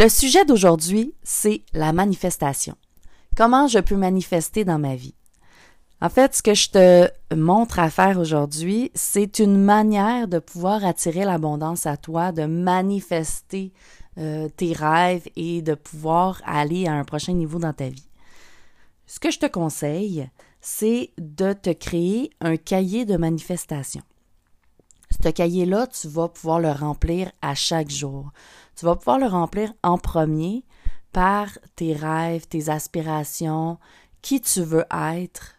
Le sujet d'aujourd'hui, c'est la manifestation. Comment je peux manifester dans ma vie? En fait, ce que je te montre à faire aujourd'hui, c'est une manière de pouvoir attirer l'abondance à toi, de manifester euh, tes rêves et de pouvoir aller à un prochain niveau dans ta vie. Ce que je te conseille, c'est de te créer un cahier de manifestation. Ce cahier-là, tu vas pouvoir le remplir à chaque jour. Tu vas pouvoir le remplir en premier par tes rêves, tes aspirations, qui tu veux être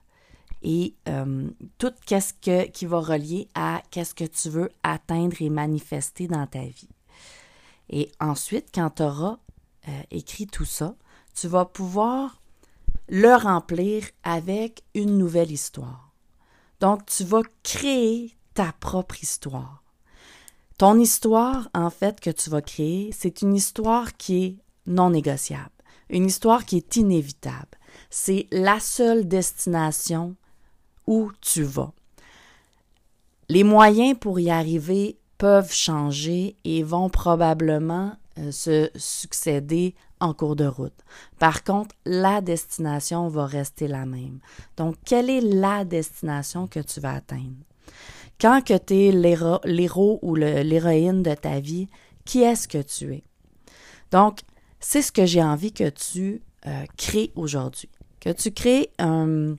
et euh, tout que, qui va relier à qu'est-ce que tu veux atteindre et manifester dans ta vie. Et ensuite, quand tu auras euh, écrit tout ça, tu vas pouvoir le remplir avec une nouvelle histoire. Donc, tu vas créer ta propre histoire. Ton histoire, en fait, que tu vas créer, c'est une histoire qui est non négociable, une histoire qui est inévitable. C'est la seule destination où tu vas. Les moyens pour y arriver peuvent changer et vont probablement euh, se succéder en cours de route. Par contre, la destination va rester la même. Donc, quelle est la destination que tu vas atteindre? Quand que tu es l'héros ou l'héroïne de ta vie, qui est-ce que tu es? Donc, c'est ce que j'ai envie que tu euh, crées aujourd'hui. Que tu crées un,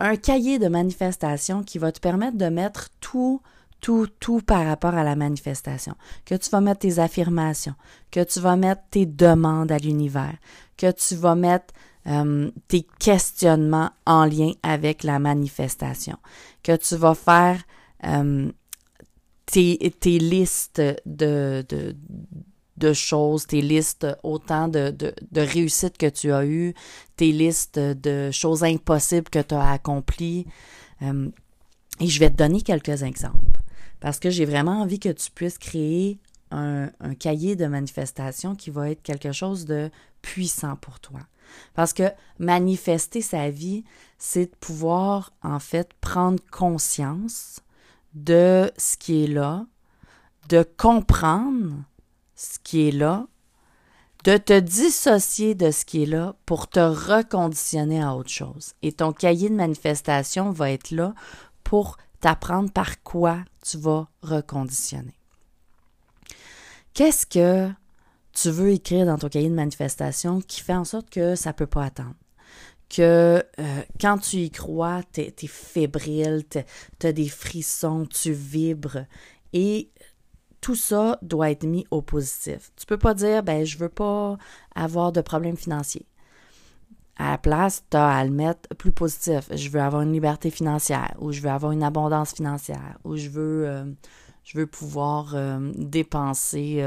un cahier de manifestation qui va te permettre de mettre tout, tout, tout par rapport à la manifestation. Que tu vas mettre tes affirmations, que tu vas mettre tes demandes à l'univers, que tu vas mettre euh, tes questionnements en lien avec la manifestation, que tu vas faire euh, tes, listes de, de, choses, tes listes autant de, de, de réussites que tu as eues, tes listes de choses impossibles que tu as accomplies. Euh, et je vais te donner quelques exemples parce que j'ai vraiment envie que tu puisses créer un, un, cahier de manifestation qui va être quelque chose de puissant pour toi. Parce que manifester sa vie, c'est de pouvoir en fait prendre conscience de ce qui est là, de comprendre ce qui est là, de te dissocier de ce qui est là pour te reconditionner à autre chose. Et ton cahier de manifestation va être là pour t'apprendre par quoi tu vas reconditionner. Qu'est-ce que tu veux écrire dans ton cahier de manifestation qui fait en sorte que ça ne peut pas attendre? euh, quand tu y crois, tu es, fébrile, tu as des frissons, tu vibres et tout ça doit être mis au positif. Tu peux pas dire ben je veux pas avoir de problèmes financiers. À la place, tu as à le mettre plus positif. Je veux avoir une liberté financière ou je veux avoir une abondance financière ou je veux euh, je veux pouvoir euh, dépenser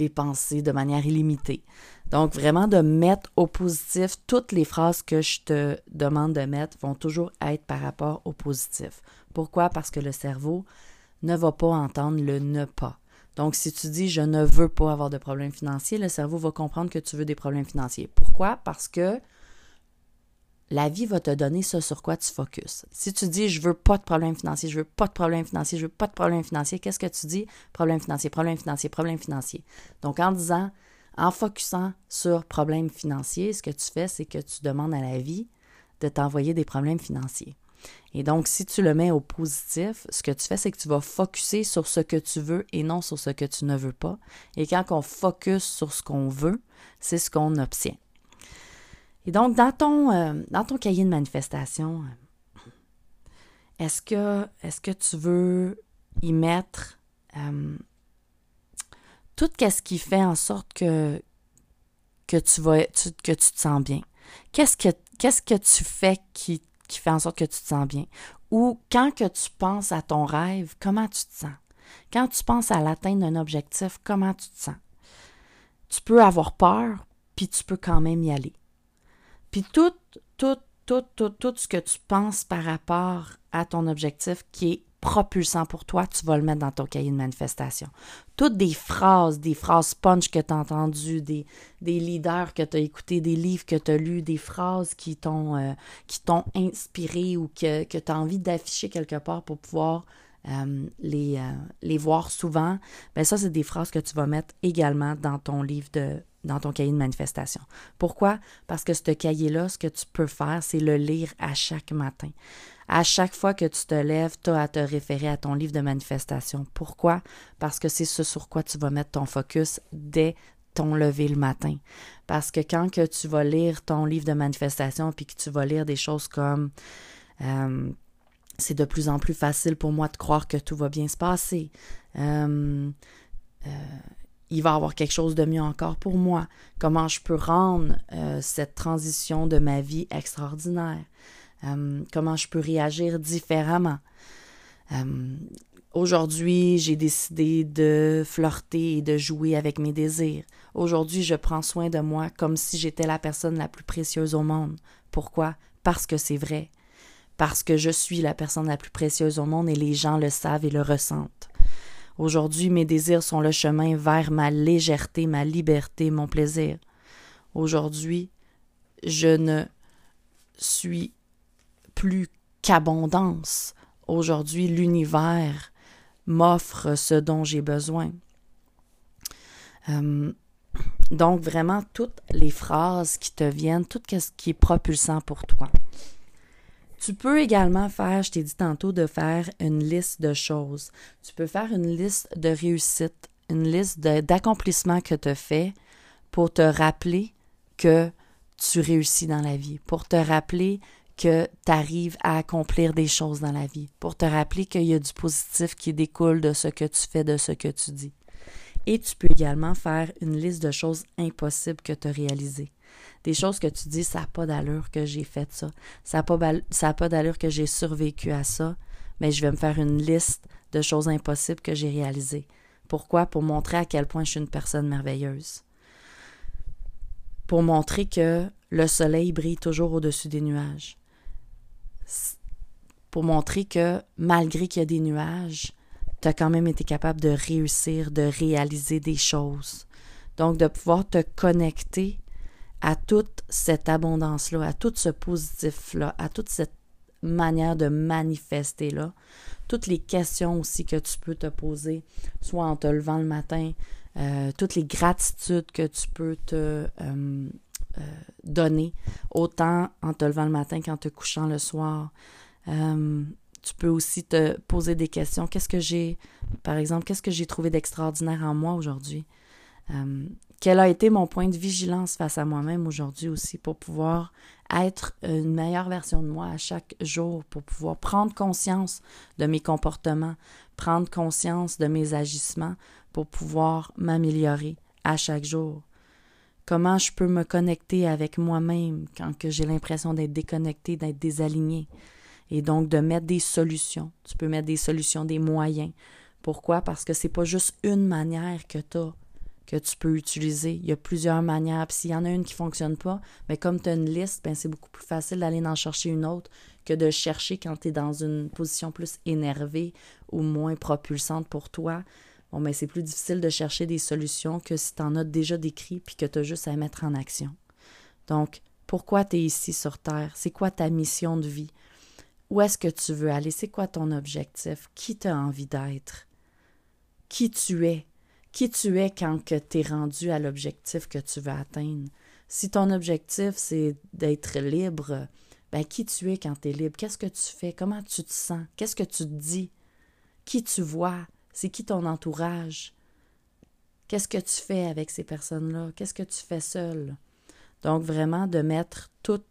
dépenser de manière illimitée. Donc, vraiment de mettre au positif, toutes les phrases que je te demande de mettre vont toujours être par rapport au positif. Pourquoi? Parce que le cerveau ne va pas entendre le ne pas. Donc, si tu dis je ne veux pas avoir de problèmes financiers, le cerveau va comprendre que tu veux des problèmes financiers. Pourquoi? Parce que la vie va te donner ce sur quoi tu focuses. Si tu dis je veux pas de problème financier, je veux pas de problème financier, je veux pas de problème financier, qu'est-ce que tu dis? Problème financier, problème financier, problème financier. Donc en disant, en focusant sur problème financier, ce que tu fais, c'est que tu demandes à la vie de t'envoyer des problèmes financiers. Et donc, si tu le mets au positif, ce que tu fais, c'est que tu vas focuser sur ce que tu veux et non sur ce que tu ne veux pas. Et quand on focus sur ce qu'on veut, c'est ce qu'on obtient. Et donc, dans ton, euh, dans ton cahier de manifestation, est-ce que, est que tu veux y mettre euh, tout ce qui fait en sorte que, que, tu, que tu te sens bien? Qu'est-ce que, qu'est-ce que tu fais qui, qui fait en sorte que tu te sens bien? Ou quand que tu penses à ton rêve, comment tu te sens? Quand tu penses à l'atteinte d'un objectif, comment tu te sens? Tu peux avoir peur, puis tu peux quand même y aller. Puis tout, tout, tout, tout, tout ce que tu penses par rapport à ton objectif qui est propulsant pour toi, tu vas le mettre dans ton cahier de manifestation. Toutes des phrases, des phrases punch que tu as entendues, des, des leaders que tu as écoutés, des livres que tu as lus, des phrases qui t'ont euh, qui t'ont inspiré ou que, que tu as envie d'afficher quelque part pour pouvoir euh, les, euh, les voir souvent, ben ça, c'est des phrases que tu vas mettre également dans ton livre de dans ton cahier de manifestation. Pourquoi? Parce que ce cahier-là, ce que tu peux faire, c'est le lire à chaque matin. À chaque fois que tu te lèves, tu as à te référer à ton livre de manifestation. Pourquoi? Parce que c'est ce sur quoi tu vas mettre ton focus dès ton lever le matin. Parce que quand tu vas lire ton livre de manifestation, puis que tu vas lire des choses comme euh, c'est de plus en plus facile pour moi de croire que tout va bien se passer. Euh, euh, il va y avoir quelque chose de mieux encore pour moi. Comment je peux rendre cette transition de ma vie extraordinaire? Comment je peux réagir différemment. Aujourd'hui, j'ai décidé de flirter et de jouer avec mes désirs. Aujourd'hui, je prends soin de moi comme si j'étais la personne la plus précieuse au monde. Pourquoi? Parce que c'est vrai parce que je suis la personne la plus précieuse au monde et les gens le savent et le ressentent. Aujourd'hui, mes désirs sont le chemin vers ma légèreté, ma liberté, mon plaisir. Aujourd'hui, je ne suis plus qu'abondance. Aujourd'hui, l'univers m'offre ce dont j'ai besoin. Euh, donc, vraiment, toutes les phrases qui te viennent, tout ce qui est propulsant pour toi. Tu peux également faire, je t'ai dit tantôt, de faire une liste de choses. Tu peux faire une liste de réussites, une liste d'accomplissements que tu as fait pour te rappeler que tu réussis dans la vie, pour te rappeler que tu arrives à accomplir des choses dans la vie, pour te rappeler qu'il y a du positif qui découle de ce que tu fais, de ce que tu dis. Et tu peux également faire une liste de choses impossibles que tu as réalisées des choses que tu dis, ça n'a pas d'allure que j'ai fait ça, ça n'a pas, pas d'allure que j'ai survécu à ça, mais je vais me faire une liste de choses impossibles que j'ai réalisées. Pourquoi? Pour montrer à quel point je suis une personne merveilleuse. Pour montrer que le soleil brille toujours au-dessus des nuages. Pour montrer que malgré qu'il y a des nuages, tu as quand même été capable de réussir, de réaliser des choses. Donc, de pouvoir te connecter à toute cette abondance-là, à tout ce positif-là, à toute cette manière de manifester-là, toutes les questions aussi que tu peux te poser, soit en te levant le matin, euh, toutes les gratitudes que tu peux te euh, euh, donner, autant en te levant le matin qu'en te couchant le soir. tu peux aussi te poser des questions. Qu'est-ce que j'ai, par exemple, qu'est-ce que j'ai trouvé d'extraordinaire en moi aujourd'hui? quel a été mon point de vigilance face à moi-même aujourd'hui aussi pour pouvoir être une meilleure version de moi à chaque jour, pour pouvoir prendre conscience de mes comportements, prendre conscience de mes agissements, pour pouvoir m'améliorer à chaque jour? Comment je peux me connecter avec moi-même quand j'ai l'impression d'être déconnecté, d'être désaligné, et donc de mettre des solutions. Tu peux mettre des solutions, des moyens. Pourquoi? Parce que c'est pas juste une manière que tu as que tu peux utiliser. Il y a plusieurs manières. Puis s'il y en a une qui ne fonctionne pas, mais ben, comme tu as une liste, ben c'est beaucoup plus facile d'aller en chercher une autre que de chercher quand tu es dans une position plus énervée ou moins propulsante pour toi. Bon, ben, c'est plus difficile de chercher des solutions que si tu en as déjà décrit puis que tu as juste à mettre en action. Donc, pourquoi tu es ici sur Terre? C'est quoi ta mission de vie? Où est-ce que tu veux aller? C'est quoi ton objectif? Qui tu as envie d'être? Qui tu es? qui tu es quand tu es rendu à l'objectif que tu veux atteindre? Si ton objectif, c'est d'être libre, ben qui tu es quand tu es libre? Qu'est-ce que tu fais? Comment tu te sens? Qu'est-ce que tu te dis? Qui tu vois? C'est qui ton entourage? Qu'est-ce que tu fais avec ces personnes-là? Qu'est-ce que tu fais seul? Donc, vraiment, de mettre tout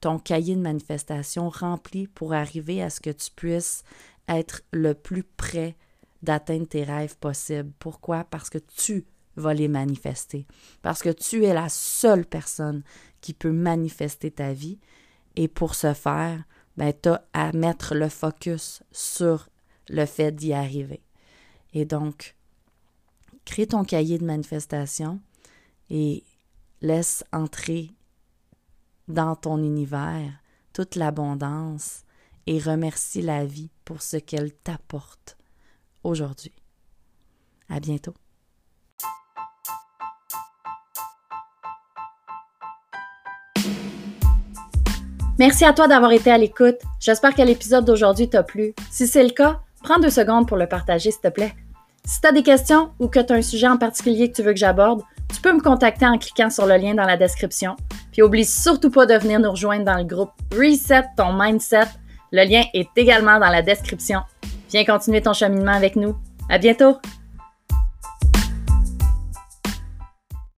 ton cahier de manifestation rempli pour arriver à ce que tu puisses être le plus près d'atteindre tes rêves possibles. Pourquoi? Parce que tu vas les manifester. Parce que tu es la seule personne qui peut manifester ta vie. Et pour ce faire, ben, tu as à mettre le focus sur le fait d'y arriver. Et donc, crée ton cahier de manifestation et laisse entrer dans ton univers toute l'abondance et remercie la vie pour ce qu'elle t'apporte aujourd'hui. À bientôt. Merci à toi d'avoir été à l'écoute. J'espère que l'épisode d'aujourd'hui t'a plu. Si c'est le cas, prends deux secondes pour le partager, s'il te plaît. Si tu as des questions ou que tu as un sujet en particulier que tu veux que j'aborde, tu peux me contacter en cliquant sur le lien dans la description. Puis oublie surtout pas de venir nous rejoindre dans le groupe Reset ton mindset. Le lien est également dans la description. Viens continuer ton cheminement avec nous. À bientôt!